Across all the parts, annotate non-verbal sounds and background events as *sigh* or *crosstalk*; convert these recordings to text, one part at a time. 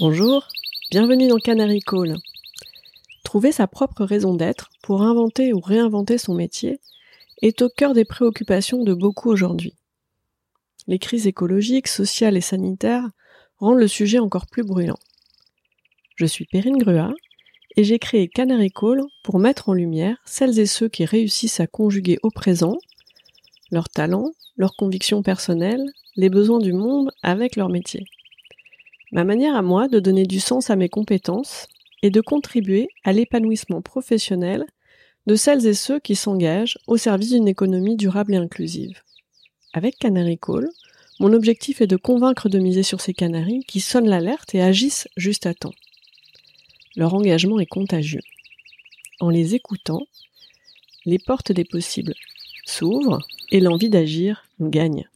Bonjour, bienvenue dans Canary Call. Trouver sa propre raison d'être pour inventer ou réinventer son métier est au cœur des préoccupations de beaucoup aujourd'hui. Les crises écologiques, sociales et sanitaires rendent le sujet encore plus brûlant. Je suis Perrine Grua et j'ai créé Canary Call pour mettre en lumière celles et ceux qui réussissent à conjuguer au présent leurs talents, leurs convictions personnelles, les besoins du monde avec leur métier. Ma manière à moi de donner du sens à mes compétences est de contribuer à l'épanouissement professionnel de celles et ceux qui s'engagent au service d'une économie durable et inclusive. Avec Canary Call, mon objectif est de convaincre de miser sur ces canaris qui sonnent l'alerte et agissent juste à temps. Leur engagement est contagieux. En les écoutant, les portes des possibles s'ouvrent et l'envie d'agir gagne.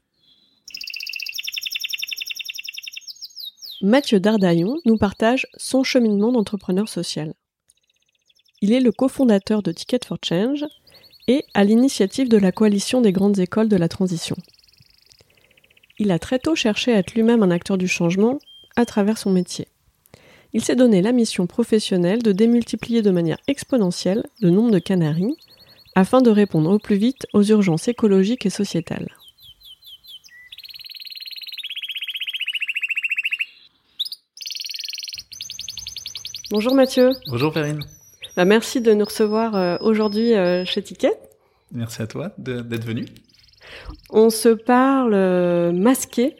Mathieu Dardaillon nous partage son cheminement d'entrepreneur social. Il est le cofondateur de Ticket for Change et à l'initiative de la coalition des grandes écoles de la transition. Il a très tôt cherché à être lui-même un acteur du changement à travers son métier. Il s'est donné la mission professionnelle de démultiplier de manière exponentielle le nombre de canaries afin de répondre au plus vite aux urgences écologiques et sociétales. Bonjour Mathieu. Bonjour Perrine. Bah, merci de nous recevoir euh, aujourd'hui euh, chez Ticket. Merci à toi d'être venu. On se parle euh, masqué.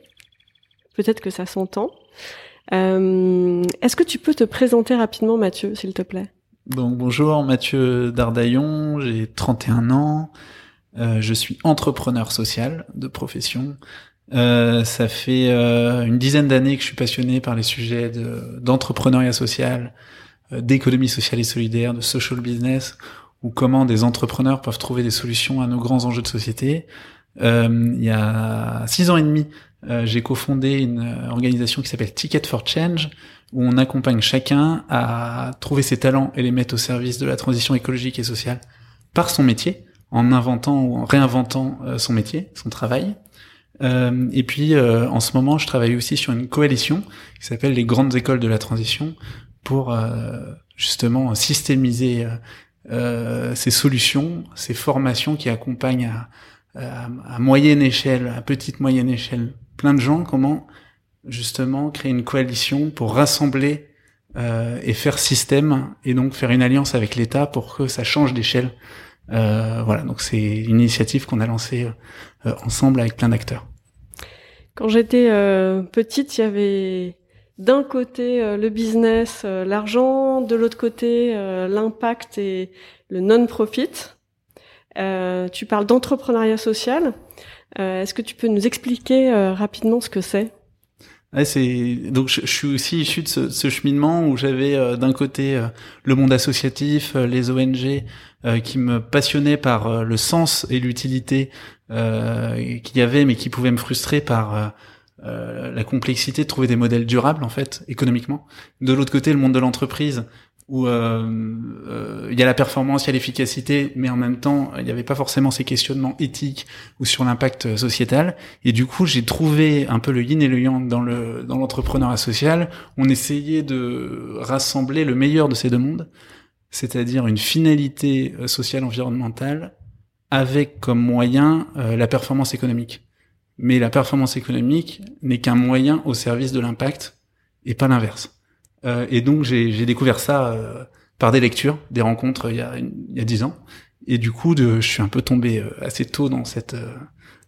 Peut-être que ça s'entend. Est-ce que tu peux te présenter rapidement Mathieu, s'il te plaît? Donc bonjour Mathieu Dardaillon, j'ai 31 ans. je suis entrepreneur social de profession. Euh, ça fait euh, une dizaine d'années que je suis passionné par les sujets d'entrepreneuriat social, euh, d'économie sociale et solidaire, de social business, ou comment des entrepreneurs peuvent trouver des solutions à nos grands enjeux de société. il y a six ans et demi, j'ai cofondé une organisation qui s'appelle Ticket for Change, où on accompagne chacun à trouver ses talents et les mettre au service de la transition écologique et sociale par son métier, en inventant ou en réinventant son métier, son travail. Euh, et puis euh, en ce moment, je travaille aussi sur une coalition qui s'appelle les grandes écoles de la transition pour euh, justement systémiser ces solutions, ces formations qui accompagnent à, à, moyenne échelle, à petite moyenne échelle, plein de gens. Comment justement créer une coalition pour rassembler et faire système et donc faire une alliance avec l'État pour que ça change d'échelle. Voilà, donc c'est une initiative qu'on a lancée ensemble avec plein d'acteurs. Quand j'étais euh, petite, il y avait d'un côté euh, le business, euh, l'argent, de l'autre côté l'impact et le non-profit. tu parles d'entrepreneuriat social. Est-ce que tu peux nous expliquer rapidement ce que c'est? Ouais, c'est donc je, suis aussi issu de ce, ce cheminement où j'avais d'un côté le monde associatif, les ONG qui me passionnaient par le sens et l'utilité euh, qu'il y avait, mais qui pouvait me frustrer par euh, euh, la complexité de trouver des modèles durables en fait économiquement. De l'autre côté, le monde de l'entreprise où euh, il y a la performance, il y a l'efficacité, mais en même temps, il n'y avait pas forcément ces questionnements éthiques ou sur l'impact sociétal. Et du coup, j'ai trouvé un peu le yin et le yang dans le dans l'entrepreneuriat social. On essayait de rassembler le meilleur de ces deux mondes, c'est-à-dire une finalité sociale environnementale avec comme moyen euh, la performance économique. Mais la performance économique n'est qu'un moyen au service de l'impact et pas l'inverse. Euh, et donc j'ai découvert ça euh, par des lectures, des rencontres il y a il y a dix ans. Et du coup, de, je suis un peu tombé assez tôt dans cette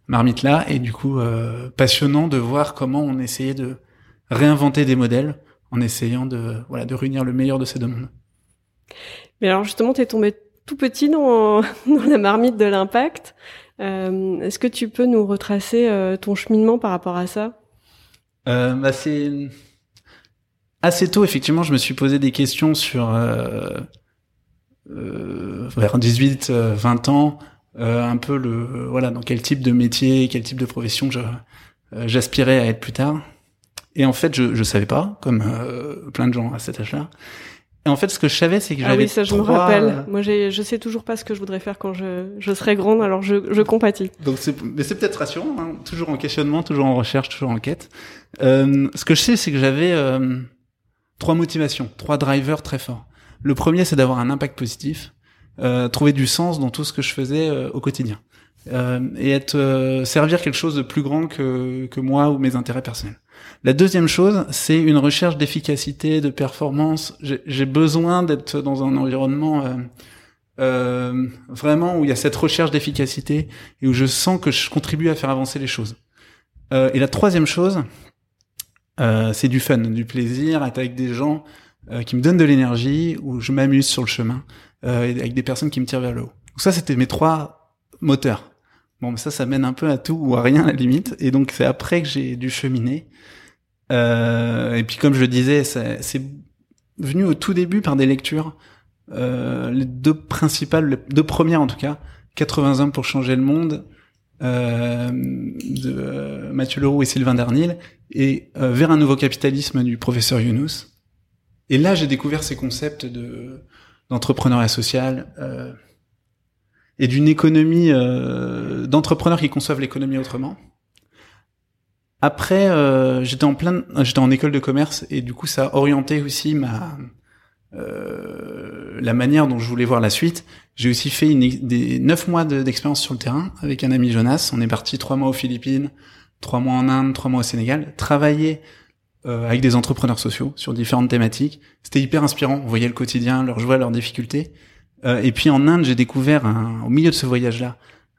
marmite là. Et du coup, passionnant de voir comment on essayait de réinventer des modèles en essayant de voilà de réunir le meilleur de ces deux mondes. Mais alors justement, t'es tombé tout petit *laughs* dans, la marmite de l'impact. Euh, Est-ce que tu peux nous retracer euh, ton cheminement par rapport à ça? Euh, bah c'est assez tôt effectivement. Je me suis posé des questions sur vers 18, 20 ans, un peu le voilà dans quel type de métier, quel type de profession j'aspirais à être plus tard. Et en fait, je je savais pas, comme plein de gens à cet âge-là. Et en fait, ce que je savais, c'est que j'avais. Ah oui, ça, je me rappelle. Moi, j'ai, je sais toujours pas ce que je voudrais faire quand je, je serai grande, alors je, je compatis. Donc, c'est, mais c'est peut-être rassurant, hein. toujours en questionnement, toujours en recherche, toujours en quête. Euh, ce que je sais, c'est que j'avais, euh, trois motivations, trois drivers très forts. Le premier, c'est d'avoir un impact positif, euh, trouver du sens dans tout ce que je faisais euh, au quotidien, euh, et être euh, servir quelque chose de plus grand que que moi ou mes intérêts personnels. La deuxième chose, c'est une recherche d'efficacité, de performance. J'ai besoin d'être dans un environnement euh, vraiment où il y a cette recherche d'efficacité et où je sens que je contribue à faire avancer les choses. et la troisième chose, c'est du fun, du plaisir, être avec des gens euh, qui me donne de l'énergie, où je m'amuse sur le chemin, euh, avec des personnes qui me tirent vers le haut. Donc ça, c'était mes trois moteurs. Bon, mais ça, ça mène un peu à tout ou à rien à la limite. Et donc c'est après que j'ai dû cheminer. Euh, et puis comme je disais, c'est venu au tout début par des lectures. Euh, les deux principales, les deux premières en tout cas, 80 hommes pour changer le monde, euh, de euh, Mathieu Leroux et Sylvain Darnil, et Vers un nouveau capitalisme du professeur Younous. Et là, j'ai découvert ces concepts de d'entrepreneuriat social euh, et d'une économie euh, d'entrepreneurs qui conçoivent l'économie autrement. Après, euh, j'étais en plein, j'étais en école de commerce et du coup, ça a orienté aussi ma euh, la manière dont je voulais voir la suite. J'ai aussi fait une, des neuf mois d'expérience sur le terrain avec un ami Jonas. On est parti trois mois aux Philippines, trois mois en Inde, trois mois au Sénégal, travailler euh, avec des entrepreneurs sociaux sur différentes thématiques. C'était hyper inspirant. On voyait le quotidien, leurs joies, leurs difficultés. Euh, et puis en Inde, j'ai découvert un, au milieu de ce voyage-là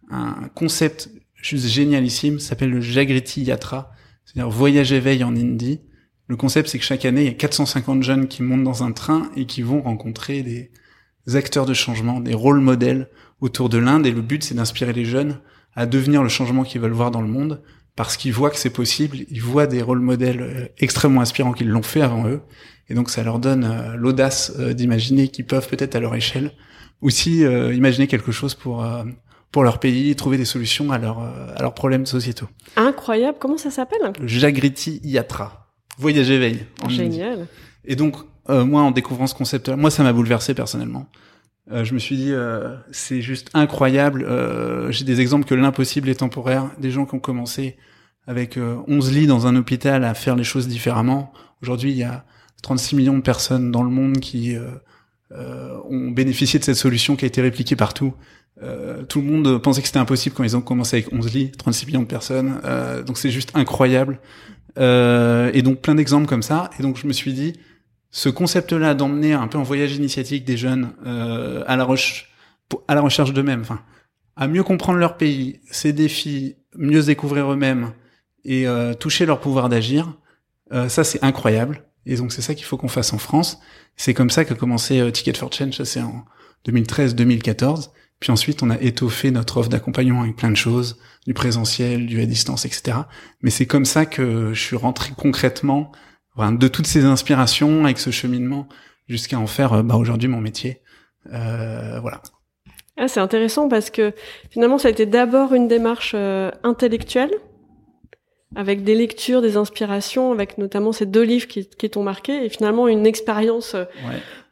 un concept juste génialissime, s'appelle le Jagriti Yatra, c'est-à-dire voyage éveil en Indie. Le concept, c'est que chaque année, il y a 450 jeunes qui montent dans un train et qui vont rencontrer des acteurs de changement, des rôles modèles autour de l'Inde. Et le but, c'est d'inspirer les jeunes à devenir le changement qu'ils veulent voir dans le monde parce qu'ils voient que c'est possible, ils voient des rôles modèles euh, extrêmement inspirants qui l'ont fait avant eux, et donc ça leur donne euh, l'audace d'imaginer qu'ils peuvent peut-être à leur échelle aussi imaginer quelque chose pour pour leur pays, trouver des solutions à, leur, à leurs problèmes sociétaux. Incroyable, comment ça s'appelle? Jagriti Yatra, voyage éveil. Génial. Et donc moi en découvrant ce concept-là, moi ça m'a bouleversé personnellement. je me suis dit, c'est juste incroyable. J'ai des exemples que l'impossible est temporaire. Des gens qui ont commencé avec 11 euh, lits dans un hôpital à faire les choses différemment. Aujourd'hui, il y a 36 millions de personnes dans le monde qui euh, euh, ont bénéficié de cette solution qui a été répliquée partout. Euh, tout le monde pensait que c'était impossible quand ils ont commencé avec 11 lits, 36 millions de personnes. Euh, donc c'est juste incroyable. Euh, et donc plein d'exemples comme ça. Et donc je me suis dit, ce concept-là d'emmener un peu en voyage initiatique des jeunes à la recherche, à la recherche d'eux-mêmes, à mieux comprendre leur pays, ses défis, mieux se découvrir eux-mêmes, et euh, toucher leur pouvoir d'agir. Euh, ça, c'est incroyable. Et donc, c'est ça qu'il faut qu'on fasse en France. C'est comme ça qu'a commencé euh, Ticket for Change, c'est en 2013-2014. Puis ensuite, on a étoffé notre offre d'accompagnement avec plein de choses, du présentiel, du à distance, etc. Mais c'est comme ça que je suis rentré concrètement de toutes ces inspirations avec ce cheminement jusqu'à en faire bah, aujourd'hui mon métier. Euh, voilà. Ah, c'est intéressant parce que finalement, ça a été d'abord une démarche intellectuelle avec des lectures, des inspirations, avec notamment ces deux livres qui, qui t'ont marqué, et finalement une expérience euh,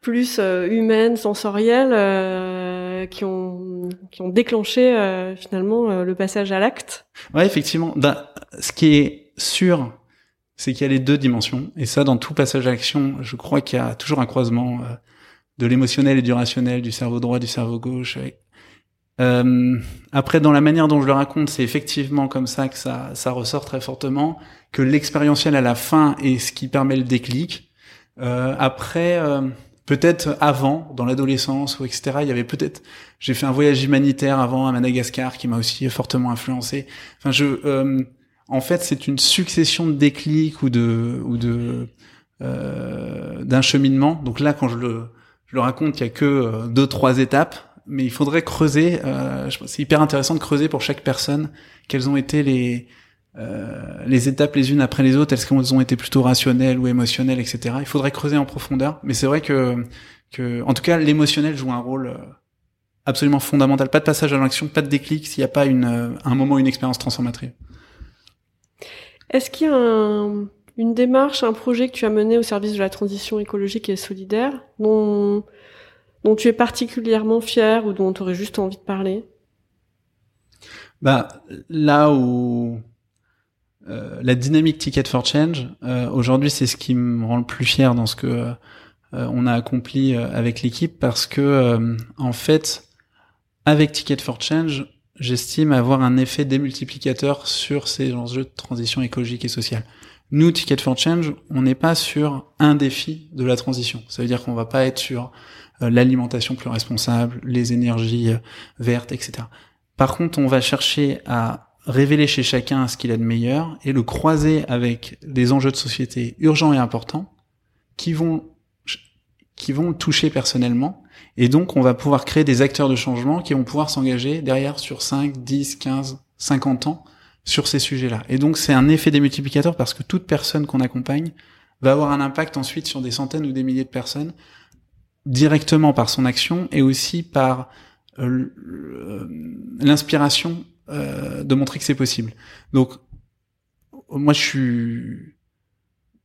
plus euh, humaine, sensorielle, euh, qui ont qui ont déclenché euh, finalement le passage à l'acte. Ouais, effectivement. Ben, ce qui est sûr, c'est qu'il y a les deux dimensions, et ça, dans tout passage à l'action, je crois qu'il y a toujours un croisement de l'émotionnel et du rationnel, du cerveau droit, du cerveau gauche, euh, après, dans la manière dont je le raconte, c'est effectivement comme ça que ça, ça ressort très fortement, que l'expérientiel à la fin est ce qui permet le déclic. Euh, après, euh, peut-être avant, dans l'adolescence ou etc., il y avait peut-être, j'ai fait un voyage humanitaire avant à Madagascar qui m'a aussi fortement influencé. Enfin, je, euh, en fait, c'est une succession de déclics ou de ou de euh, d'un cheminement. Donc là, quand je le je le raconte, il y a que deux trois étapes mais il faudrait creuser. Euh, c'est hyper intéressant de creuser pour chaque personne quelles ont été les euh, les étapes les unes après les autres. Est-ce qu'elles ont été plutôt rationnelles ou émotionnelles, etc. Il faudrait creuser en profondeur. Mais c'est vrai que que en tout cas l'émotionnel joue un rôle euh, absolument fondamental. Pas de passage à l'action, pas de déclic s'il n'y a pas une euh, un moment une expérience transformatrice. Est-ce qu'il y a un, une démarche, un projet que tu as mené au service de la transition écologique et solidaire dont dont tu es particulièrement fier ou dont tu aurais juste envie de parler? Bah là où euh, la dynamique Ticket for Change, euh, aujourd'hui, c'est ce qui me rend le plus fier dans ce que euh, on a accompli avec l'équipe, parce que en fait, avec Ticket for Change, j'estime avoir un effet démultiplicateur sur ces enjeux de transition écologique et sociale. Nous, Ticket for Change, on n'est pas sur un défi de la transition. Ça veut dire qu'on va pas être sur l'alimentation plus responsable, les énergies vertes, etc. Par contre, on va chercher à révéler chez chacun ce qu'il a de meilleur et le croiser avec des enjeux de société urgents et importants qui vont qui vont le toucher personnellement et donc on va pouvoir créer des acteurs de changement qui vont pouvoir s'engager derrière sur 5, 10, 15, 50 ans sur ces sujets-là. Et donc c'est un effet des multiplicateurs parce que toute personne qu'on accompagne va avoir un impact ensuite sur des centaines ou des milliers de personnes directement par son action et aussi par euh, l'inspiration euh, de montrer que c'est possible. Donc, moi, je suis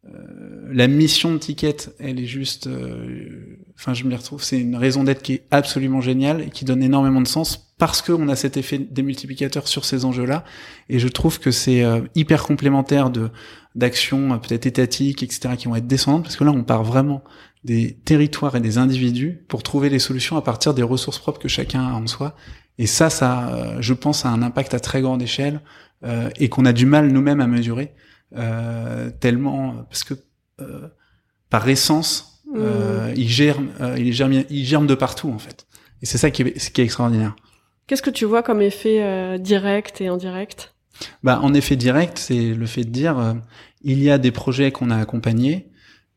euh, la mission de Ticket, elle est juste, euh, enfin, je me retrouve. C'est une raison d'être qui est absolument géniale et qui donne énormément de sens parce qu'on a cet effet démultiplicateur sur ces enjeux-là. Et je trouve que c'est hyper complémentaire de d'actions peut-être étatiques, etc., qui vont être descendantes parce que là, on part vraiment des territoires et des individus pour trouver les solutions à partir des ressources propres que chacun a en soi. Et ça, ça, euh, je pense, a un impact à très grande échelle euh, et qu'on a du mal nous-mêmes à mesurer euh, tellement parce que euh, par essence, mmh. il germe, il germe, il germe de partout en fait. Et c'est ça qui est, qui est extraordinaire. Qu'est-ce que tu vois comme effet direct et indirect? Bah, en effet direct, c'est le fait de dire il y a des projets qu'on a accompagnés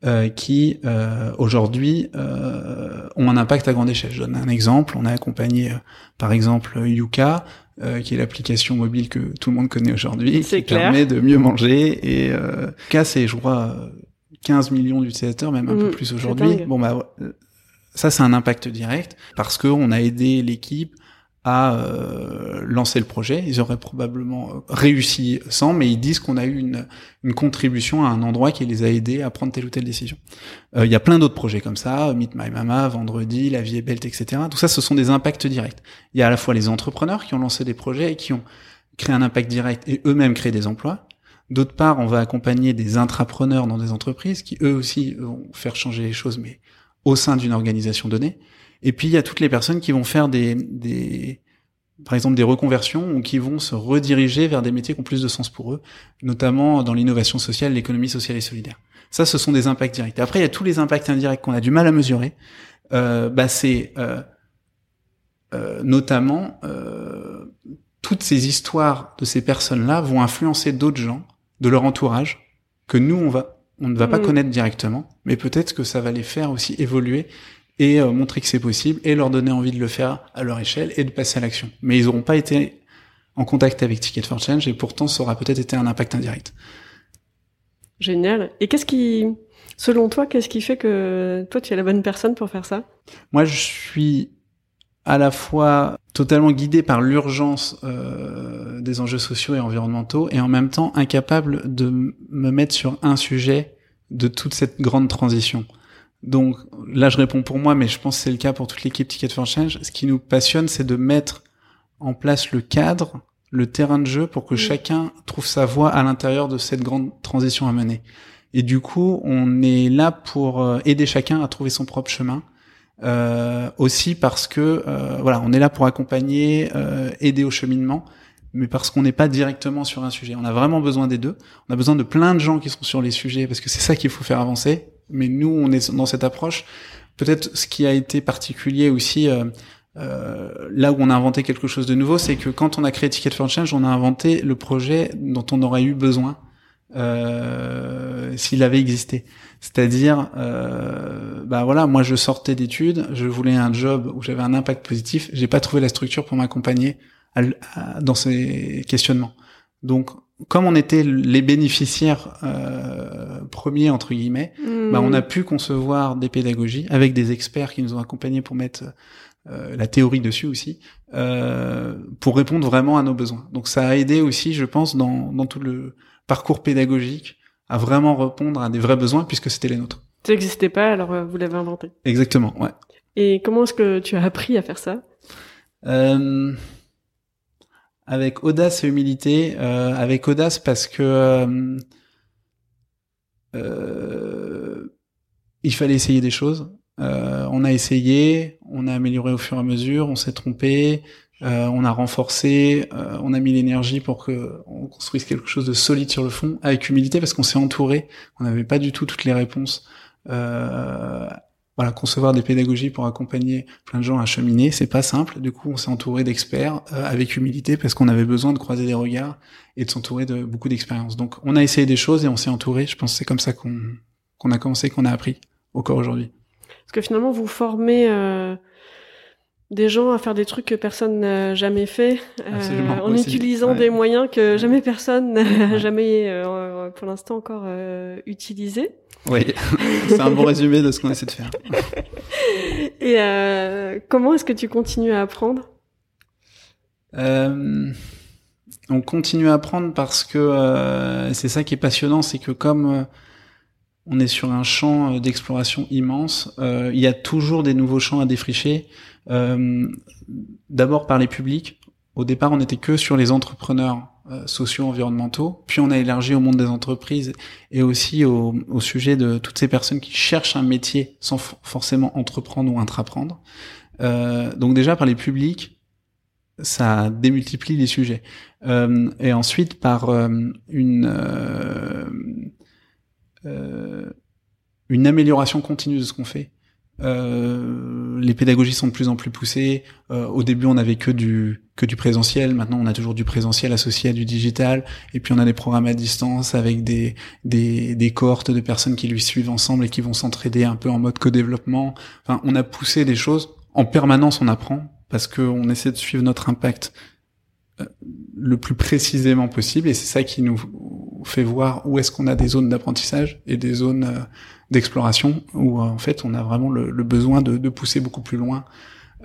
euh, qui euh, aujourd'hui euh, ont un impact à grande échelle. Je donne un exemple. On a accompagné, par exemple, Yuka, qui est l'application mobile que tout le monde connaît aujourd'hui, qui permet de mieux manger. Et Yuka, c'est, je crois, 15 millions d'utilisateurs, même un peu mmh, plus aujourd'hui. Bon bah ça c'est un impact direct parce que on a aidé l'équipe à euh, lancer le projet. Ils auraient probablement euh, réussi sans, mais ils disent qu'on a eu une, une, contribution à un endroit qui les a aidés à prendre telle ou telle décision. Euh, il y a plein d'autres projets comme ça, Meet My Mama, Vendredi, La Vie est belle, etc. Tout ça, ce sont des impacts directs. Il y a à la fois les entrepreneurs qui ont lancé des projets et qui ont créé un impact direct et eux-mêmes créé des emplois. D'autre part, on va accompagner des intrapreneurs dans des entreprises qui eux aussi vont faire changer les choses, mais au sein d'une organisation donnée. Et puis il y a toutes les personnes qui vont faire des, par exemple des reconversions ou qui vont se rediriger vers des métiers qui ont plus de sens pour eux, notamment dans l'innovation sociale, l'économie sociale et solidaire. Ça, ce sont des impacts directs. Après, il y a tous les impacts indirects qu'on a du mal à mesurer. Euh, bah, c'est euh, euh, notamment euh, toutes ces histoires de ces personnes-là vont influencer d'autres gens de leur entourage que nous on va on ne va pas mmh. connaître directement, mais peut-être que ça va les faire aussi évoluer et euh, montrer que c'est possible et leur donner envie de le faire à leur échelle et de passer à l'action. Mais ils n'auront pas été en contact avec Ticket for Change et pourtant ça aura peut-être été un impact indirect. Génial. Et qu'est-ce qui, selon toi, qu'est-ce qui fait que toi tu es la bonne personne pour faire ça? Moi, je suis à la fois totalement guidé par l'urgence euh, des enjeux sociaux et environnementaux et en même temps incapable de me mettre sur un sujet de toute cette grande transition. Donc là, je réponds pour moi, mais je pense que c'est le cas pour toute l'équipe Ticket for Change. Ce qui nous passionne, c'est de mettre en place le cadre, le terrain de jeu pour que chacun trouve sa voie à l'intérieur de cette grande transition à mener. Et du coup, on est là pour euh, aider chacun à trouver son propre chemin. Euh, aussi parce que euh, voilà, on est là pour accompagner, euh, aider au cheminement, mais parce qu'on n'est pas directement sur un sujet. On a vraiment besoin des deux. On a besoin de plein de gens qui sont sur les sujets parce que c'est ça qu'il faut faire avancer mais nous, on est dans cette approche. Peut-être ce qui a été particulier aussi, euh, euh, là où on a inventé quelque chose de nouveau, c'est que quand on a créé Ticket for Change, on a inventé le projet dont on aurait eu besoin euh, s'il avait existé. C'est-à-dire, euh, bah voilà, moi je sortais d'études, je voulais un job où j'avais un impact positif, j'ai pas trouvé la structure pour m'accompagner dans ces questionnements. Donc comme on était les bénéficiaires euh, premiers entre guillemets, bah, on a hmm. pu concevoir des pédagogies avec des experts qui nous ont accompagnés pour mettre euh, la théorie dessus aussi, euh, pour répondre vraiment à nos besoins. Donc ça a aidé aussi, je pense, dans, dans tout le parcours pédagogique à vraiment répondre à des vrais besoins puisque c'était les nôtres. Ça n'existait pas, alors euh, vous l'avez inventé. Exactement, ouais. Et comment est-ce que tu as appris à faire ça? Euh, avec audace et humilité. Euh, avec audace parce que euh, il fallait essayer des choses. on a essayé, on a amélioré au fur et à mesure, on s'est trompé, on a renforcé, on a mis l'énergie pour que on construise quelque chose de solide sur le fond, avec humilité parce qu'on s'est entouré, on n'avait pas du tout toutes les réponses. Euh, voilà, concevoir des pédagogies pour accompagner plein de gens à cheminer, c'est pas simple. Du coup, on s'est entouré d'experts euh, avec humilité parce qu'on avait besoin de croiser des regards et de s'entourer de beaucoup d'expériences. Donc, on a essayé des choses et on s'est entouré. Je pense que c'est comme ça qu'on a commencé, qu'on a appris corps aujourd'hui. Parce que finalement, vous formez euh, des gens à faire des trucs que personne n'a jamais fait, euh, en utilisant des moyens que jamais personne n'a *laughs* jamais, euh, pour l'instant encore, euh, utilisé. Oui, *laughs* c'est un bon résumé de ce qu'on essaie de faire. *laughs* Et euh, comment est-ce que tu continues à apprendre? On continue à apprendre parce que c'est ça qui est passionnant, c'est que comme on est sur un champ d'exploration immense, il y a toujours des nouveaux champs à défricher. Euh, d'abord par les publics. Au départ, on n'était que sur les entrepreneurs euh, sociaux environnementaux, puis on a élargi au monde des entreprises et aussi au, au, sujet de toutes ces personnes qui cherchent un métier sans forcément entreprendre ou intraprendre. Euh, donc déjà par les publics, ça démultiplie les sujets. Euh, et ensuite par euh, une une amélioration continue de ce qu'on fait. Euh, les pédagogies sont de plus en plus poussées. Euh, au début, on n'avait que du que du présentiel. Maintenant, on a toujours du présentiel associé à du digital. Et puis, on a des programmes à distance avec des des, des cohortes de personnes qui lui suivent ensemble et qui vont s'entraider un peu en mode co-développement. Enfin, on a poussé des choses. En permanence, on apprend parce qu'on essaie de suivre notre impact euh, le plus précisément possible. Et c'est ça qui nous fait voir où est-ce qu'on a des zones d'apprentissage et des zones euh, d'exploration où euh, en fait on a vraiment le, besoin de, pousser beaucoup plus loin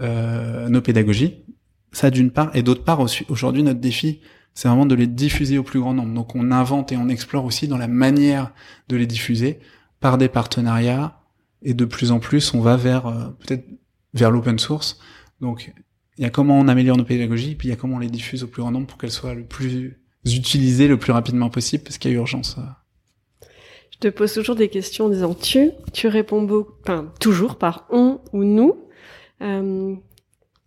euh, nos pédagogies. Ça d'une part et d'autre part aujourd'hui notre défi c'est vraiment de les diffuser au plus grand nombre. Donc on invente et on explore aussi dans la manière de les diffuser par des partenariats et de plus en plus on va vers peut-être vers l'open source. Donc il y a comment on améliore nos pédagogies, puis il y a comment on les diffuse au plus grand nombre pour qu'elles soient le plus utilisées le plus rapidement possible parce qu'il y a urgence. Je te pose toujours des questions en disant tu, tu réponds beaucoup, enfin, toujours par on ou nous. Euh,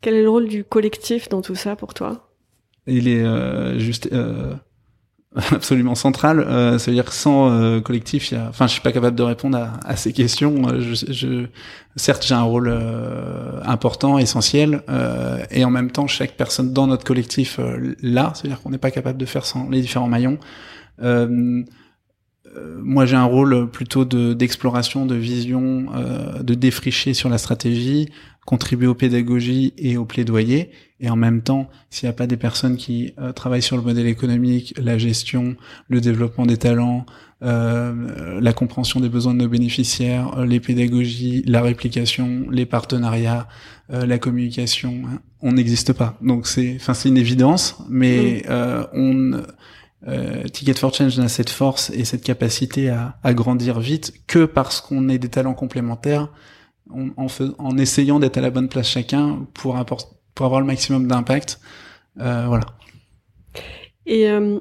quel est le rôle du collectif dans tout ça pour toi? Il est euh, juste euh, *laughs* absolument central. Euh, ça veut dire que sans euh, collectif, y a... enfin, je suis pas capable de répondre à, à ces questions. Euh, je, je... certes, j'ai un rôle important, essentiel, et en même temps, chaque personne dans notre collectif là, c'est-à-dire qu'on n'est pas capable de faire sans les différents maillons. Euh, moi j'ai un rôle plutôt de d'exploration, de vision, euh, de défricher sur la stratégie, contribuer aux pédagogies et au plaidoyer. Et en même temps, s'il n'y a pas des personnes qui euh, travaillent sur le modèle économique, la gestion, le développement des talents, euh, la compréhension des besoins de nos bénéficiaires, les pédagogies, la réplication, les partenariats, la communication, hein, on n'existe pas. Donc c'est, enfin c'est une évidence, mais mmh. on euh, Ticket for Change n'a cette force et cette capacité à, à grandir vite que parce qu'on est des talents complémentaires, en, en, essayant d'être à la bonne place chacun pour, pour avoir le maximum d'impact. Euh, voilà. Et euh,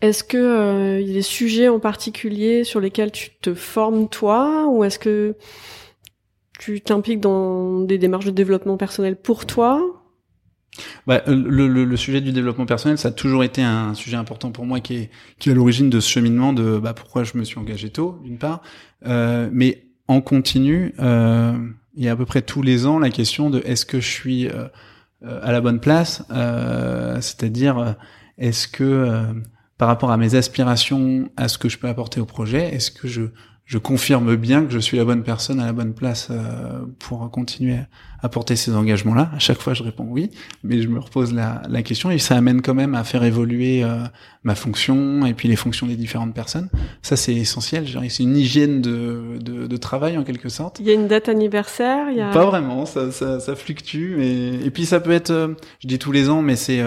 est-ce que euh, il y a des sujets en particulier sur lesquels tu te formes toi, ou est-ce que tu t'impliques dans des démarches de développement personnel pour toi? Bah, le, le, le, sujet du développement personnel, ça a toujours été un sujet important pour moi qui est, qui est à l'origine de ce cheminement de bah, pourquoi je me suis engagé tôt, d'une part, euh, mais en continu, euh, il y a à peu près tous les ans la question de est-ce que je suis euh, euh à la bonne place, euh, c'est-à-dire est-ce que euh, par rapport à mes aspirations, à ce que je peux apporter au projet, est-ce que je je confirme bien que je suis la bonne personne à la bonne place euh, pour continuer à porter ces engagements-là. À chaque fois, je réponds oui, mais je me repose la, la question et ça amène quand même à faire évoluer euh, ma fonction et puis les fonctions des différentes personnes. Ça, c'est essentiel. C'est une hygiène de, de, de, travail en quelque sorte. Il y a une date anniversaire. Il y a... Pas vraiment. Ça, ça, ça fluctue. Mais... Et puis ça peut être, euh, je dis tous les ans, mais c'est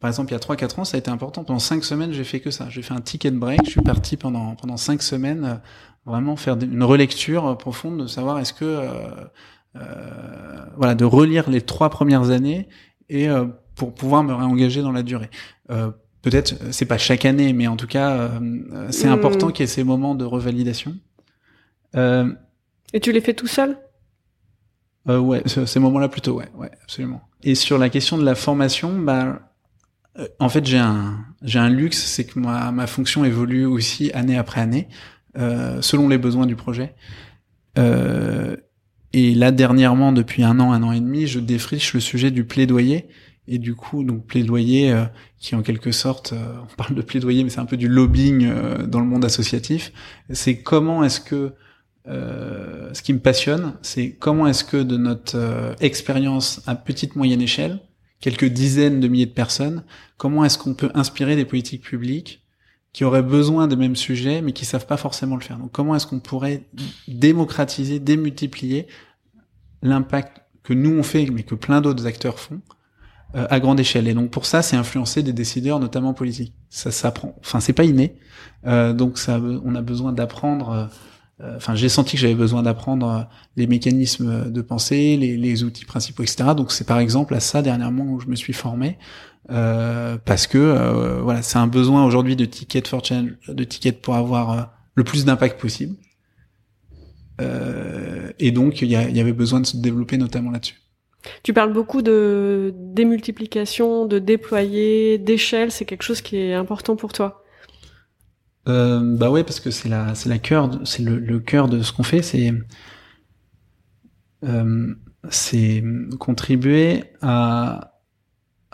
par exemple, il y a 3-4 ans, ça a été important. Pendant 5 semaines, j'ai fait que ça. J'ai fait un ticket break. Je suis parti pendant pendant 5 semaines vraiment faire une relecture profonde de savoir est-ce que euh, euh, voilà de relire les trois premières années et euh, pour pouvoir me réengager dans la durée. Euh, Peut-être c'est pas chaque année, mais en tout cas c'est Hmm. important qu'il y ait ces moments de revalidation. Euh, Et tu les fais tout seul? Euh, ouais, ce- ces moments-là plutôt, ouais, ouais, absolument. Et sur la question de la formation, bah, euh, en fait, j'ai un, j'ai un luxe, c'est que ma, ma fonction évolue aussi année après année, euh, selon les besoins du projet. Euh, et là, dernièrement, depuis un an, un an et demi, je défriche le sujet du plaidoyer. Et du coup, donc plaidoyer, euh, qui en quelque sorte, euh, on parle de plaidoyer, mais c'est un peu du lobbying euh, dans le monde associatif. C'est comment est-ce que ce qui me passionne, c'est comment est-ce que de notre expérience à petite moyenne échelle, quelques dizaines de milliers de personnes, comment est-ce qu'on peut inspirer des politiques publiques qui auraient besoin de mêmes sujets mais qui savent pas forcément le faire. Donc comment est-ce qu'on pourrait démocratiser, démultiplier l'impact que nous on fait mais que plein d'autres acteurs font euh, à grande échelle? Et donc pour ça, c'est influencer des décideurs, notamment politiques. Ça s'apprend. Enfin, c'est pas inné. Euh, donc ça, on a besoin d'apprendre. euh, euh, Enfin, j'ai senti que j'avais besoin d'apprendre euh, les mécanismes de pensée, les, les outils principaux, etc. Donc c'est par exemple à ça dernièrement où je me suis formé. Euh, parce que euh, voilà, c'est un besoin aujourd'hui de ticket for change, de ticket pour avoir euh, le plus d'impact possible. Euh, et donc il y, avait besoin de se développer notamment là-dessus. Tu parles beaucoup de démultiplication, de déployer, d'échelle. C'est quelque chose qui est important pour toi. Euh, bah ouais, parce que c'est la, c'est la cœur, c'est le, le cœur de ce qu'on fait, c'est, euh, c'est contribuer à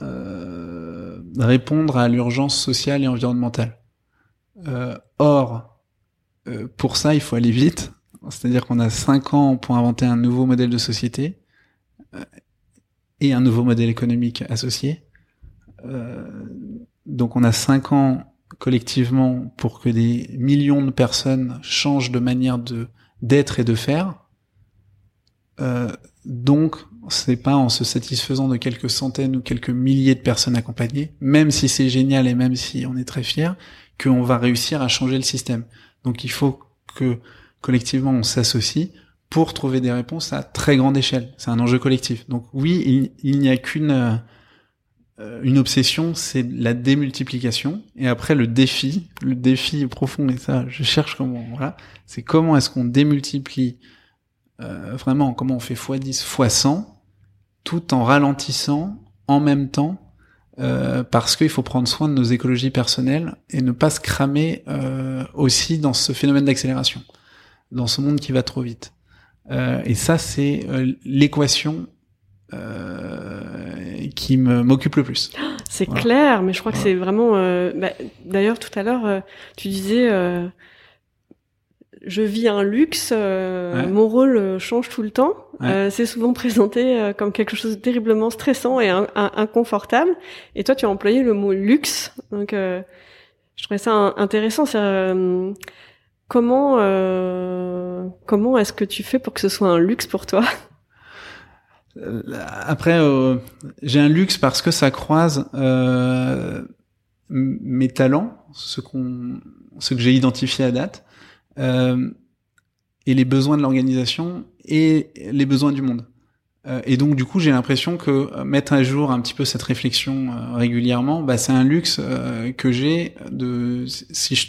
euh, répondre à l'urgence sociale et environnementale. Euh, or, euh, pour ça, il faut aller vite. C'est-à-dire qu'on a cinq ans pour inventer un nouveau modèle de société euh, et un nouveau modèle économique associé. Euh, donc on a cinq ans collectivement pour que des millions de personnes changent de manière de d'être et de faire. Donc, c'est pas en se satisfaisant de quelques centaines ou quelques milliers de personnes accompagnées, même si c'est génial et même si on est très fier, qu'on va réussir à changer le système. Donc, il faut que collectivement on s'associe pour trouver des réponses à très grande échelle. C'est un enjeu collectif. Donc oui, il, il n'y a qu'une euh, une obsession, c'est la démultiplication. Et après, le défi, le défi profond, et ça, je cherche comment, voilà, c'est comment est-ce qu'on démultiplie euh, vraiment, comment on fait x10, x100, tout en ralentissant en même temps, euh, parce qu'il faut prendre soin de nos écologies personnelles et ne pas se cramer euh, aussi dans ce phénomène d'accélération, dans ce monde qui va trop vite. Euh, et ça, c'est l'équation euh, qui m'occupe le plus. *gasps* C'est Voilà. clair, mais je crois que c'est vraiment. bah, D'ailleurs, tout à l'heure, tu disais, euh, je vis un luxe, euh, Ouais. mon rôle change tout le temps. Ouais. Euh, c'est souvent présenté euh, comme quelque chose de terriblement stressant et in- in- inconfortable. Et toi, tu as employé le mot luxe. Donc, euh, je trouvais ça un- intéressant. Euh, comment euh, comment est-ce que tu fais pour que ce soit un luxe pour toi? Euh, Après, euh, j'ai un luxe parce que ça croise euh, mes talents, ce qu'on, ce que j'ai identifié à date, euh, et les besoins de l'organisation et les besoins du monde. Euh, et donc, du coup, j'ai l'impression que euh, mettre à jour un petit peu cette réflexion euh, régulièrement, bah, c'est un luxe euh, que j'ai de si je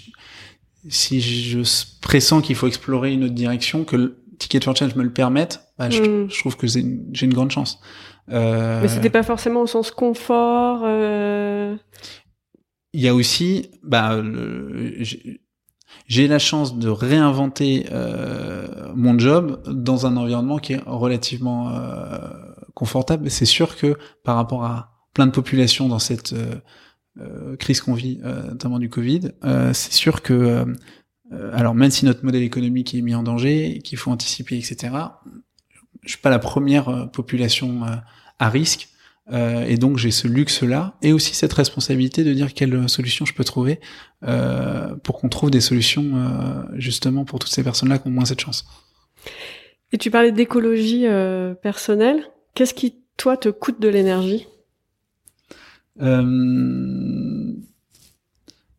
si je pressens qu'il faut explorer une autre direction, que le Ticket for Change me le permette, bah, je, Mm. je trouve que j'ai une, grande chance. Euh, Mais c'était pas forcément au sens confort. euh, Il y a aussi, bah, le- j'ai- la chance de réinventer euh, mon job dans un environnement qui est relativement euh, confortable. C'est sûr que par rapport à plein de populations dans cette euh, euh, crise qu'on vit, euh, notamment du Covid, euh, c'est sûr que, alors même si notre modèle économique est mis en danger, qu'il faut anticiper, etc., je suis pas la première population à risque. Euh, et donc j'ai ce luxe-là et aussi cette responsabilité de dire quelle solution je peux trouver euh, pour qu'on trouve des solutions euh, justement pour toutes ces personnes-là qui ont moins cette chance. Et tu parlais d'écologie euh, personnelle. Qu'est-ce qui, toi, te coûte de l'énergie? Euh,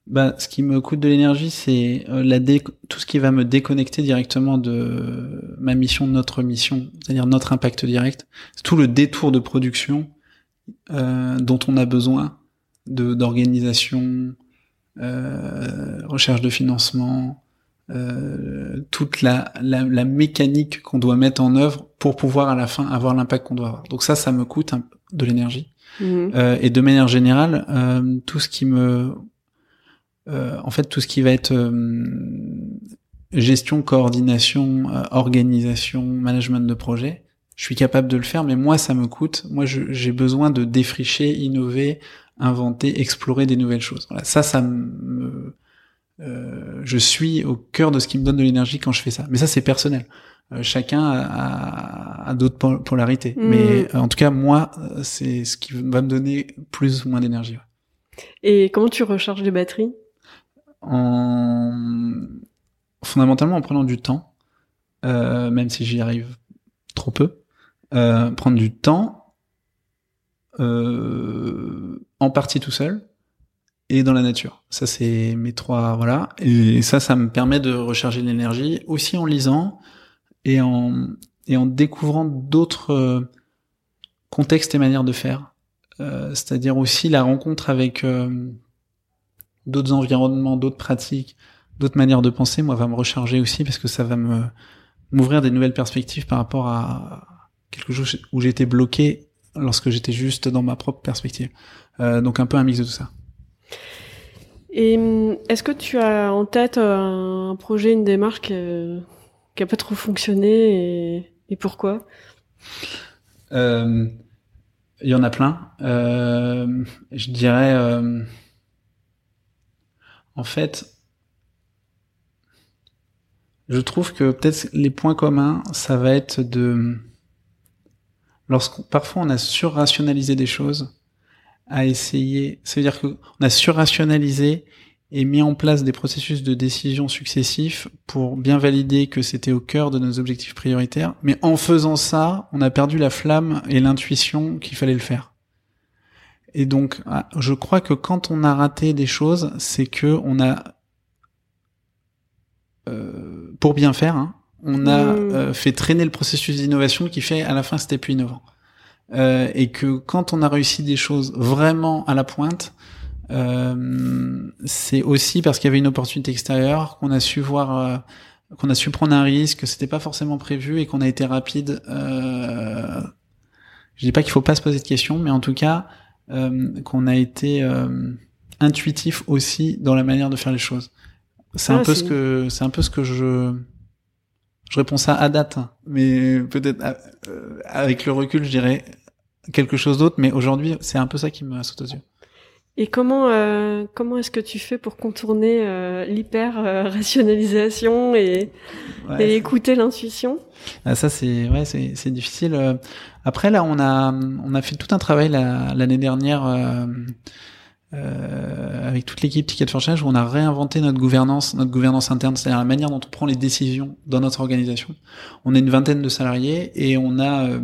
bah, ce qui me coûte de l'énergie, c'est euh, la dé- tout ce qui va me déconnecter directement de ma mission, notre mission, c'est-à-dire notre impact direct. Tout le détour de production, euh, dont on a besoin de d'organisation, euh, recherche de financement, euh, toute la, la, la mécanique qu'on doit mettre en œuvre pour pouvoir à la fin avoir l'impact qu'on doit avoir. Donc ça, ça me coûte un, de l'énergie. Euh, et de manière générale, euh, tout ce qui me, euh, en fait, tout ce qui va être euh, gestion, coordination, euh, organisation, management de projet, je suis capable de le faire, mais moi, ça me coûte. Moi, j'ai besoin de défricher, innover, inventer, explorer des nouvelles choses. Voilà, ça, ça me, euh, je suis au cœur de ce qui me donne de l'énergie quand je fais ça. Mais ça, c'est personnel. Euh, chacun a, a- a d'autres pol- polarités. Mhm. Mais euh, en tout cas, moi, euh, c'est ce qui va me donner plus ou moins d'énergie. ouais. Et comment tu recharges les batteries? En fondamentalement en prenant du temps, même si j'y arrive trop peu, euh, prendre du temps, euh, en partie tout seul et dans la nature. Ça c'est mes trois voilà. Et ça, ça me permet de recharger l'énergie aussi en lisant et en et en découvrant d'autres euh, contextes et manières de faire. Euh, C'est-à-dire aussi la rencontre avec euh, d'autres environnements, d'autres pratiques, d'autres manières de penser, moi, va me recharger aussi parce que ça va me m'ouvrir des nouvelles perspectives par rapport à quelque chose où j'étais bloqué lorsque j'étais juste dans ma propre perspective. Euh, donc un peu un mix de tout ça. Et hum, est-ce que tu as en tête euh, un projet, une démarche qui, euh, qui a pas trop fonctionné et, et pourquoi? Euh, Il y en a plein. Euh, je dirais, en fait, je trouve que peut-être les points communs, ça va être de, lorsqu'on parfois on a surrationalisé des choses, à essayer, ça veut dire qu'on a surrationalisé et mis en place des processus de décision successifs pour bien valider que c'était au cœur de nos objectifs prioritaires. Mais en faisant ça, on a perdu la flamme et l'intuition qu'il fallait le faire. Et donc, ah, je crois que quand on a raté des choses, c'est que on a, euh, pour bien faire, hein, on a Mm. euh, fait traîner le processus d'innovation qui fait à la fin c'était plus innovant. Euh, et que quand on a réussi des choses vraiment à la pointe, euh, c'est aussi parce qu'il y avait une opportunité extérieure qu'on a su voir, euh, qu'on a su prendre un risque, que c'était pas forcément prévu et qu'on a été rapide. Euh, je dis pas qu'il faut pas se poser de questions, mais en tout cas euh, qu'on a été euh, intuitif aussi dans la manière de faire les choses. C'est Ah, un peu ce que c'est un peu ce que je je réponds ça à date, hein. mais peut-être euh, avec le recul, je dirais quelque chose d'autre. Mais aujourd'hui, c'est un peu ça qui me saute aux yeux. Et comment euh, comment est-ce que tu fais pour contourner euh, l'hyper euh, rationalisation et, Ouais, et écouter l'intuition? Ah, ça c'est ouais c'est c'est difficile. Euh, Après là on a on a fait tout un travail la- l'année dernière euh, euh, avec toute l'équipe Ticket for Change où on a réinventé notre gouvernance notre gouvernance interne, c'est-à-dire la manière dont on prend les décisions dans notre organisation. On est une vingtaine de salariés et on a euh,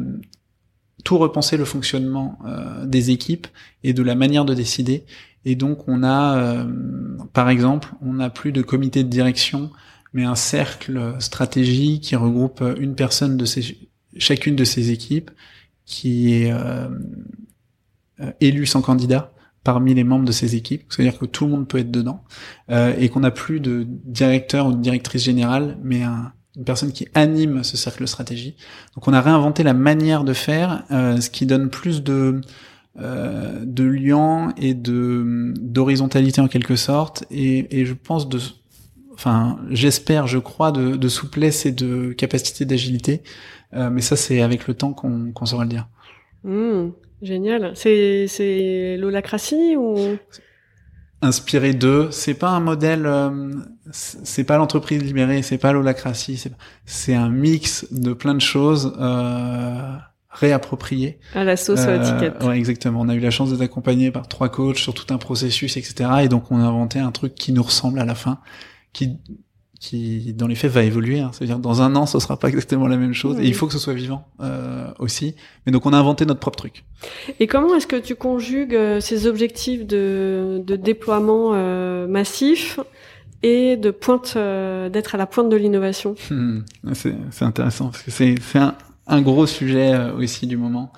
tout repensé le fonctionnement euh, des équipes et de la manière de décider. Et donc on a euh, par exemple on n'a plus de comité de direction mais un cercle stratégie qui regroupe une personne de ces, chacune de ces équipes qui est euh, euh, élue sans candidat parmi les membres de ces équipes, c'est-à-dire que tout le monde peut être dedans, euh, et qu'on n'a plus de directeur ou de directrice générale, mais un, une personne qui anime ce cercle stratégie. Donc on a réinventé la manière de faire, euh, ce qui donne plus de euh, de liens et de d'horizontalité en quelque sorte, et, et je pense de enfin, j'espère, je crois, de, de souplesse et de capacité d'agilité. Euh, mais ça, c'est avec le temps qu'on saura le dire. Hmm, Génial. C'est c'est l'holacratie ou? Inspiré d'eux, c'est pas un modèle, euh, c'est pas l'entreprise libérée, c'est pas l'holacratie, c'est c'est un mix de plein de choses euh, réappropriées. à la sauce Euh, à étiquette ouais, exactement. On a eu la chance d'être accompagné par trois coachs sur tout un processus, etc. Et donc, on a inventé un truc qui nous ressemble à la fin, qui, qui dans les faits va évoluer. Hein. C'est-à-dire dans un an, ce sera pas exactement la même chose. Et il faut que ce soit vivant euh, aussi. Mais donc, on a inventé notre propre truc. Et comment est-ce que tu conjugues euh, ces objectifs de, de déploiement euh, massif et de pointe euh, d'être à la pointe de l'innovation? *laughs* Hmm. C'est intéressant parce que c'est un, un gros sujet aussi du moment.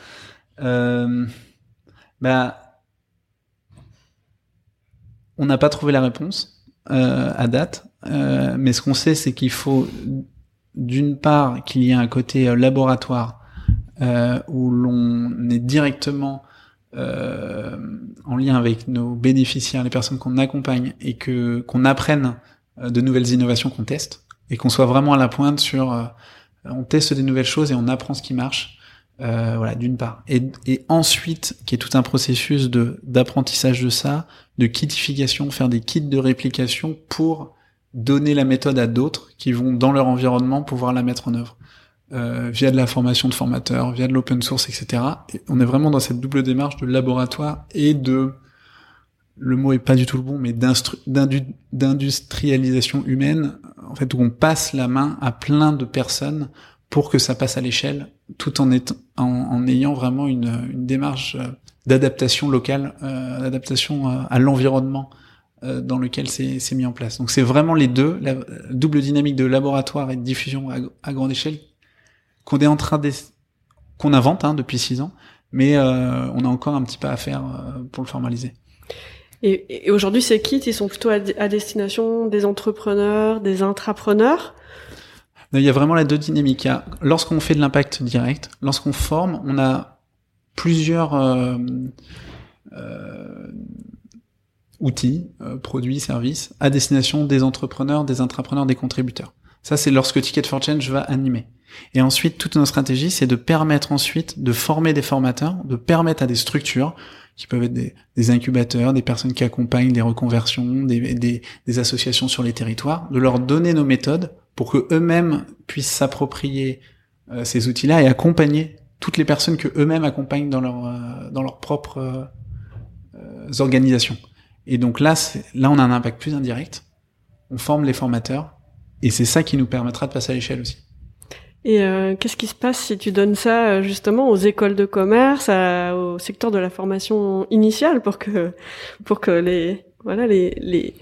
Bah, on n'a pas trouvé la réponse à date, euh, mais ce qu'on sait, c'est qu'il faut d'une part qu'il y ait un côté euh, laboratoire euh, où l'on est directement euh, en lien avec nos bénéficiaires, les personnes qu'on accompagne, et que qu'on apprenne euh, de nouvelles innovations qu'on teste, et qu'on soit vraiment à la pointe sur, on teste des nouvelles choses et on apprend ce qui marche. Euh, voilà, d'une part. Et, et ensuite, qui est tout un processus de d'apprentissage de ça, de kitification, faire des kits de réplication pour donner la méthode à d'autres qui vont dans leur environnement pouvoir la mettre en œuvre euh, via de la formation de formateurs, via de l'open source, etc. Et on est vraiment dans cette double démarche de laboratoire et de le mot est pas du tout le bon, mais d'industrialisation humaine, en fait, où on passe la main à plein de personnes pour que ça passe à l'échelle, tout en, ayant vraiment une, démarche euh, d'adaptation locale, euh, d'adaptation euh, à l'environnement dans lequel c'est mis en place. Donc c'est vraiment les deux, la double dynamique de laboratoire et de diffusion à, à grande échelle qu'on est en train qu'on invente hein, depuis six ans, mais euh, on a encore un petit pas à faire euh, pour le formaliser. Et, et aujourd'hui, ces kits, ils sont plutôt à, à, destination des entrepreneurs, des intrapreneurs? Il y a vraiment la deux dynamiques. Lorsqu'on fait de l'impact direct, lorsqu'on forme, on a plusieurs euh, euh, outils, euh, produits, services à destination des entrepreneurs, des intrapreneurs, des contributeurs. Ça, c'est lorsque Ticket for Change va animer. Et ensuite, toute notre stratégie, c'est de permettre ensuite de former des formateurs, de permettre à des structures, qui peuvent être des, incubateurs, des personnes qui accompagnent des reconversions, des, associations sur les territoires, de leur donner nos méthodes pour que eux-mêmes puissent s'approprier euh, ces outils-là et accompagner toutes les personnes que eux-mêmes accompagnent dans leur euh, dans leurs propres euh, organisations. Et donc là, là, on a un impact plus indirect. On forme les formateurs et c'est ça qui nous permettra de passer à l'échelle aussi. Et euh, qu'est-ce qui se passe si tu donnes ça euh, justement aux écoles de commerce, à, au secteur de la formation initiale, pour que pour que les voilà les les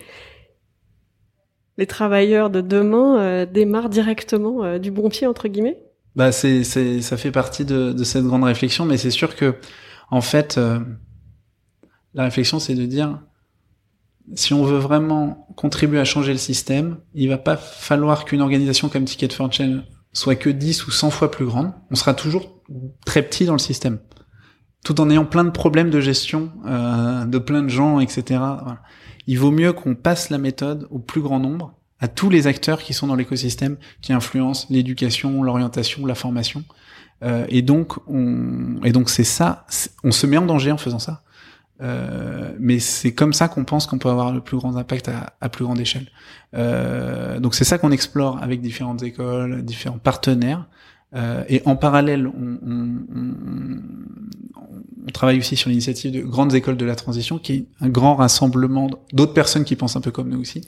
les travailleurs de demain euh, démarrent directement euh, du bon pied entre guillemets? Bah c'est c'est ça fait partie de, de cette grande réflexion, mais c'est sûr que en fait euh, la réflexion c'est de dire si on veut vraiment contribuer à changer le système, il va pas falloir qu'une organisation comme Ticket for Change soit que 10 ou 100 fois plus grande, on sera toujours très petit dans le système. Tout en ayant plein de problèmes de gestion, euh, de plein de gens, etc. Il vaut mieux qu'on passe la méthode au plus grand nombre, à tous les acteurs qui sont dans l'écosystème, qui influencent l'éducation, l'orientation, la formation. Euh, et donc, on, et donc c'est ça. On se met en danger en faisant ça. Euh, mais c'est comme ça qu'on pense qu'on peut avoir le plus grand impact à, à plus grande échelle. Euh, donc c'est ça qu'on explore avec différentes écoles, différents partenaires. Euh, et en parallèle, on, on, on, on travaille aussi sur l'initiative de grandes écoles de la transition, qui est un grand rassemblement d'autres personnes qui pensent un peu comme nous aussi.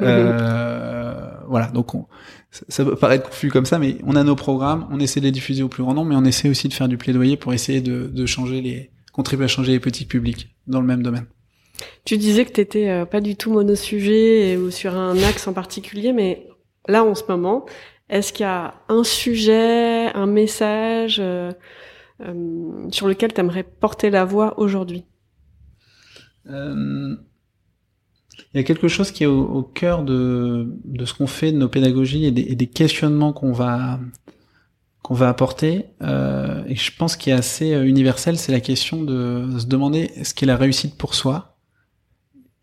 Euh, voilà, donc on, ça peut paraître confus comme ça, mais on a nos programmes, on essaie de les diffuser au plus grand nombre, mais on essaie aussi de faire du plaidoyer pour essayer de, de changer les, contribuer à changer les politiques publiques dans le même domaine. Tu disais que tu étais euh, pas du tout monosujet ou sur un axe en particulier, mais là en ce moment, est-ce qu'il y a un sujet, un message euh, euh, sur lequel tu aimerais porter la voix aujourd'hui? Euh, Il y a quelque chose qui est au, au cœur de, de ce qu'on fait, de nos pédagogies et des, et des questionnements qu'on va qu'on va apporter, euh, et je pense qu'il est assez euh, universel, c'est la question de se demander ce qu'est la réussite pour soi.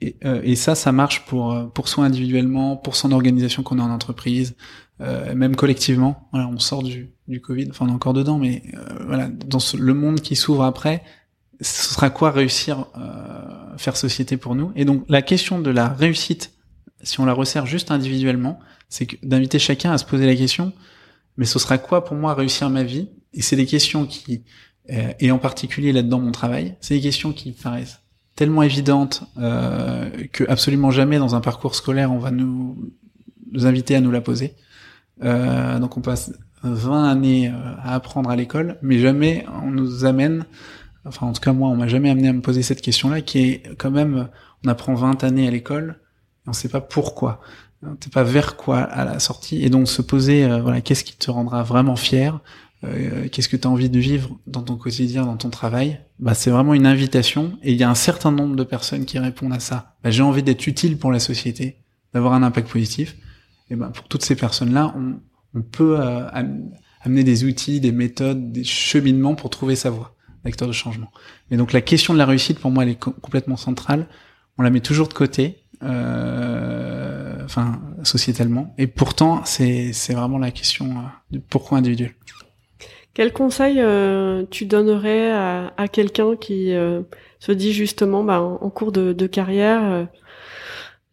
Et, euh, et, ça, ça marche pour euh, pour soi individuellement, pour son organisation qu'on a en entreprise, euh, même collectivement. Voilà, on sort du, du Covid, enfin on est encore dedans, mais euh, voilà, dans ce, le monde qui s'ouvre après, ce sera quoi réussir faire société pour nous? Et donc la question de la réussite, si on la resserre juste individuellement, c'est d'inviter chacun à se poser la question mais ce sera quoi pour moi réussir ma vie? Et c'est des questions qui, euh, et en particulier là-dedans mon travail, c'est des questions qui paraissent tellement évidentes euh, que absolument jamais dans un parcours scolaire on va nous, inviter à nous la poser. Euh, donc on passe 20 années euh, à apprendre à l'école, mais jamais on nous amène, enfin en tout cas moi on m'a jamais amené à me poser cette question-là, qui est quand même, on apprend 20 années à l'école, on sait pas pourquoi. T'es pas vers quoi à la sortie et donc se poser euh, voilà qu'est-ce qui te rendra vraiment fier qu'est-ce que tu as envie de vivre dans ton quotidien, dans ton travail, bah, c'est vraiment une invitation et il y a un certain nombre de personnes qui répondent à ça. Bah, j'ai envie d'être utile pour la société, d'avoir un impact positif. Et ben pour toutes ces personnes-là, on, on peut amener des outils, des méthodes, des cheminements pour trouver sa voie d'acteur de changement. Et donc la question de la réussite, pour moi, elle est complètement centrale. On la met toujours de côté, euh, enfin sociétalement, et pourtant c'est c'est vraiment la question euh, du pourquoi individuel. Quel conseil euh, tu donnerais à, à quelqu'un qui euh, se dit justement, bah, en, cours de, de carrière, euh,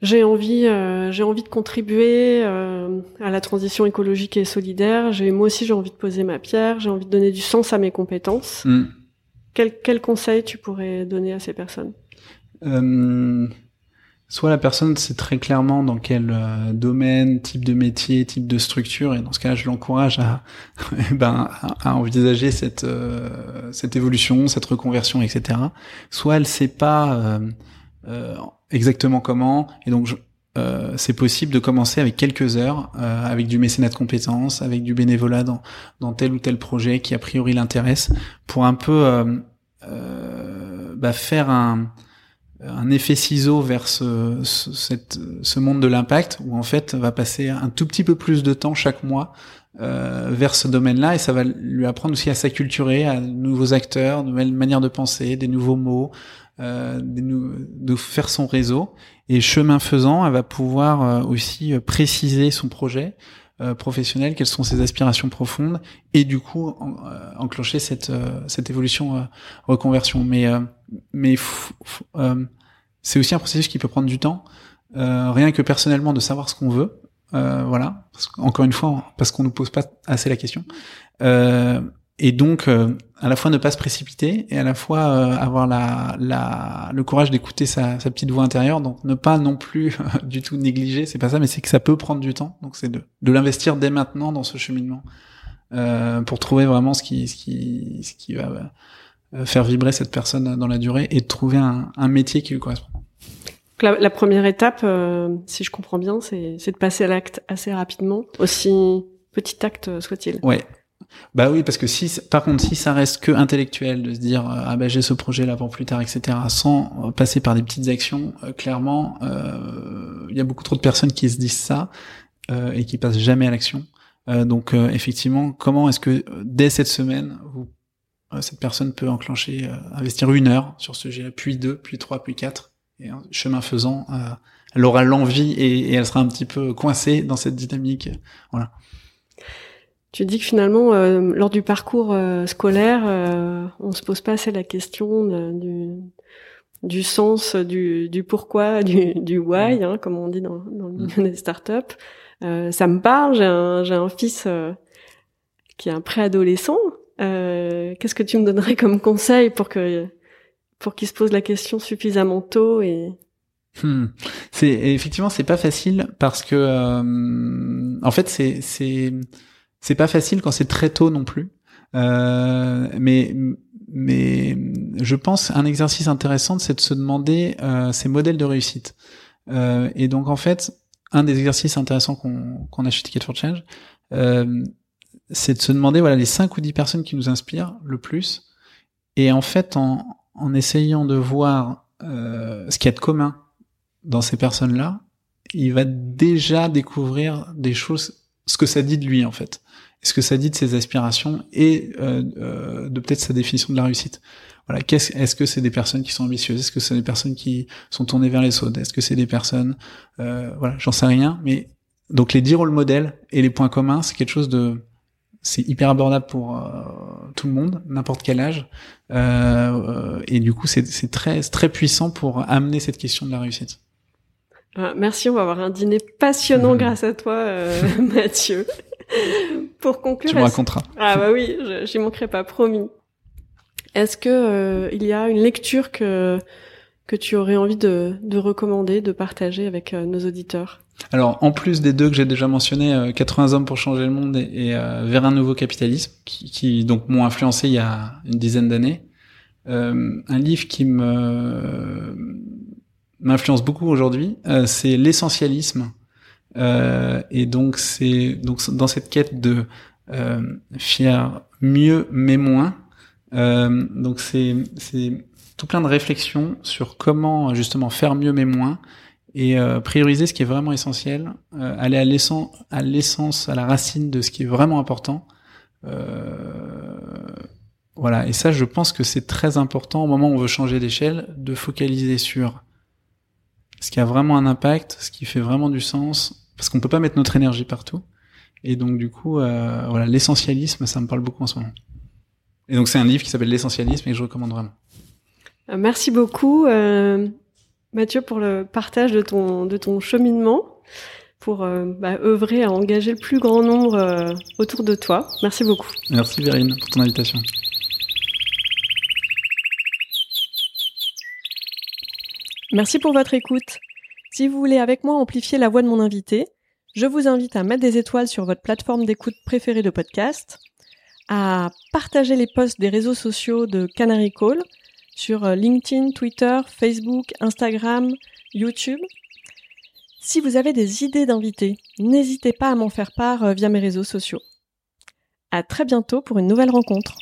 j'ai envie, j'ai envie de contribuer à la transition écologique et solidaire. J'ai moi aussi j'ai envie de poser ma pierre. J'ai envie de donner du sens à mes compétences. Mm. Quel, quel conseil tu pourrais donner à ces personnes? Soit la personne sait très clairement dans quel euh, domaine, type de métier, type de structure, et dans ce cas-là, je l'encourage à, *laughs* eh ben, à, envisager cette, euh, cette évolution, cette reconversion, etc. Soit elle sait pas euh, exactement comment, et donc euh, c'est possible de commencer avec quelques heures, euh, avec du mécénat de compétences, avec du bénévolat dans, tel ou tel projet qui a priori l'intéresse, pour un peu euh, euh bah faire un, un effet ciseau vers ce, ce, ce monde de l'impact, où en fait va passer un tout petit peu plus de temps chaque mois euh, vers ce domaine-là, et ça va lui apprendre aussi à s'acculturer à de nouveaux acteurs, de nouvelles manières de penser, des nouveaux mots, euh, de faire son réseau. Et chemin faisant, elle va pouvoir euh, aussi euh, préciser son projet professionnel, quelles sont ses aspirations profondes, et du coup enclencher cette cette évolution reconversion. Mais mais c'est aussi un processus qui peut prendre du temps. rien que personnellement de savoir ce qu'on veut, voilà. encore une fois, parce qu'on nous pose pas assez la question. Euh, et donc euh, à la fois ne pas se précipiter et à la fois euh, avoir la, la, le courage d'écouter sa, sa, petite voix intérieure donc ne pas non plus *laughs* du tout négliger c'est pas ça mais c'est que ça peut prendre du temps donc c'est de, de l'investir dès maintenant dans ce cheminement euh, pour trouver vraiment ce qui ce qui ce qui va euh, faire vibrer cette personne dans la durée et de trouver un, un métier qui lui correspond la, la première étape si je comprends bien c'est de passer à l'acte assez rapidement aussi petit acte soit-il ouais bah oui, parce que si, par contre, si ça reste que intellectuel, de se dire euh, ah ben j'ai ce projet là pour plus tard, etc., sans euh, passer par des petites actions, euh, clairement, il y a beaucoup trop de personnes qui se disent ça et qui passent jamais à l'action. donc effectivement, comment est-ce que dès cette semaine, vous, cette personne peut enclencher, investir une heure sur ce sujet, puis deux, puis trois, puis quatre, et chemin faisant, elle aura l'envie et, et, elle sera un petit peu coincée dans cette dynamique. Voilà. Tu dis que finalement, euh, lors du parcours euh, scolaire, euh, on se pose pas assez la question du, du sens, du, du pourquoi, du, du why, hein, comme on dit dans, dans le mm. milieu des startups. Euh, ça me parle. J'ai un, j'ai un fils qui est un préadolescent. Qu'est-ce que tu me donnerais comme conseil pour que pour qu'il se pose la question suffisamment tôt et hmm. C'est effectivement c'est pas facile parce que en fait c'est c'est c'est pas facile quand c'est très tôt non plus. Euh, mais mais je pense un exercice intéressant, c'est de se demander euh, ces modèles de réussite. Euh, et donc en fait, un des exercices intéressants qu'on qu'on a chez Ticket for Change, euh, c'est de se demander voilà les cinq ou dix personnes qui nous inspirent le plus. Et en fait, en, en essayant de voir euh, ce qu'il y a de commun dans ces personnes-là, il va déjà découvrir des choses, ce que ça dit de lui en fait ce que ça dit de ses aspirations et euh, euh, de peut-être sa définition de la réussite. Voilà, qu'est-ce, est-ce que c'est des personnes qui sont ambitieuses? Est-ce que c'est des personnes qui sont tournées vers les autres? Est-ce que c'est des personnes, euh, voilà, j'en sais rien. Mais donc les dix rôles modèles et les points communs, c'est quelque chose de, c'est hyper abordable pour euh, tout le monde, n'importe quel âge, euh, et du coup c'est, très, très puissant pour amener cette question de la réussite. Ah, merci, on va avoir un dîner passionnant mmh. *laughs* grâce à toi, *laughs* Mathieu. Pour conclure. Tu me raconteras. Ah bah oui, j'y manquerai pas, promis. Est-ce que euh, il y a une lecture que que tu aurais envie de, de recommander, de partager avec euh, nos auditeurs? Alors, en plus des deux que j'ai déjà mentionnés, 80 euh, hommes pour changer le monde et, vers un nouveau capitalisme, qui, qui donc m'ont influencé il y a une dizaine d'années, un livre qui me m'influence beaucoup aujourd'hui, c'est l'essentialisme euh, et donc c'est donc dans cette quête de faire mieux mais moins. donc c'est c'est tout plein de réflexions sur comment justement faire mieux mais moins et prioriser ce qui est vraiment essentiel, aller à l'essence, à la racine de ce qui est vraiment important. voilà, et ça, je pense que c'est très important au moment où on veut changer d'échelle, de focaliser sur ce qui a vraiment un impact, ce qui fait vraiment du sens, parce qu'on peut pas mettre notre énergie partout. Et donc du coup, euh, voilà, l'essentialisme, ça me parle beaucoup en ce moment. Et donc c'est un livre qui s'appelle L'essentialisme et que je recommande vraiment. Euh, merci beaucoup, euh, Mathieu, pour le partage de ton de ton cheminement, pour euh, bah, œuvrer à engager le plus grand nombre euh, autour de toi. Merci beaucoup. Merci Vérine pour ton invitation. Merci pour votre écoute. Si vous voulez avec moi amplifier la voix de mon invité, je vous invite à mettre des étoiles sur votre plateforme d'écoute préférée de podcast, à partager les posts des réseaux sociaux de Canary Call sur euh, LinkedIn, Twitter, Facebook, Instagram, YouTube. Si vous avez des idées d'invités, n'hésitez pas à m'en faire part euh, via mes réseaux sociaux. À très bientôt pour une nouvelle rencontre.